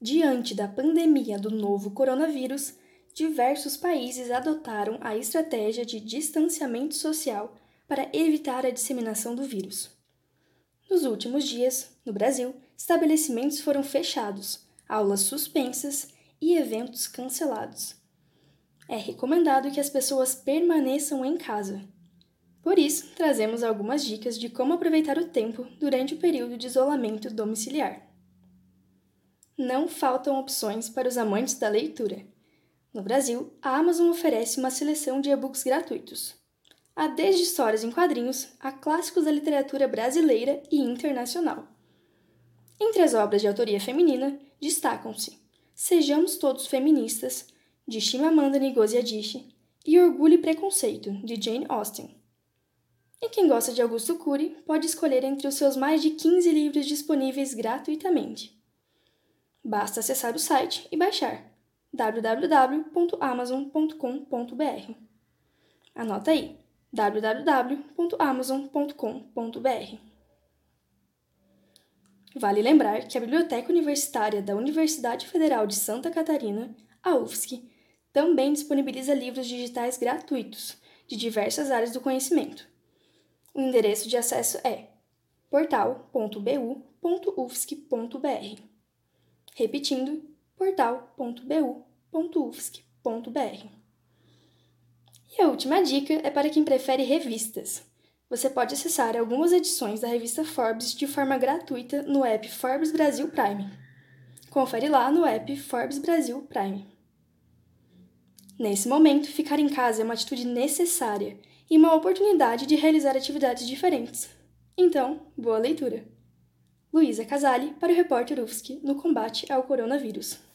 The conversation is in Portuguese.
Diante da pandemia do novo coronavírus, diversos países adotaram a estratégia de distanciamento social para evitar a disseminação do vírus. Nos últimos dias, no Brasil, estabelecimentos foram fechados, aulas suspensas e eventos cancelados. É recomendado que as pessoas permaneçam em casa. Por isso, trazemos algumas dicas de como aproveitar o tempo durante o período de isolamento domiciliar. Não faltam opções para os amantes da leitura. No Brasil, a Amazon oferece uma seleção de e-books gratuitos. Há desde histórias em quadrinhos a clássicos da literatura brasileira e internacional. Entre as obras de autoria feminina, destacam-se Sejamos Todos Feministas, de Chimamanda Ngozi Adichie, e Orgulho e Preconceito, de Jane Austen. E quem gosta de Augusto Cury pode escolher entre os seus mais de 15 livros disponíveis gratuitamente. Basta acessar o site e baixar www.amazon.com.br. Anota aí: www.amazon.com.br. Vale lembrar que a Biblioteca Universitária da Universidade Federal de Santa Catarina, a UFSC, também disponibiliza livros digitais gratuitos de diversas áreas do conhecimento. O endereço de acesso é portal.bu.ufsc.br. Repetindo, portal.bu.ufsc.br. E a última dica é para quem prefere revistas. Você pode acessar algumas edições da revista Forbes de forma gratuita no app Forbes Brasil Prime. Confere lá no app Forbes Brasil Prime. Nesse momento, ficar em casa é uma atitude necessária e uma oportunidade de realizar atividades diferentes. Então, boa leitura! Luísa Casali para o repórter UFSC no combate ao coronavírus.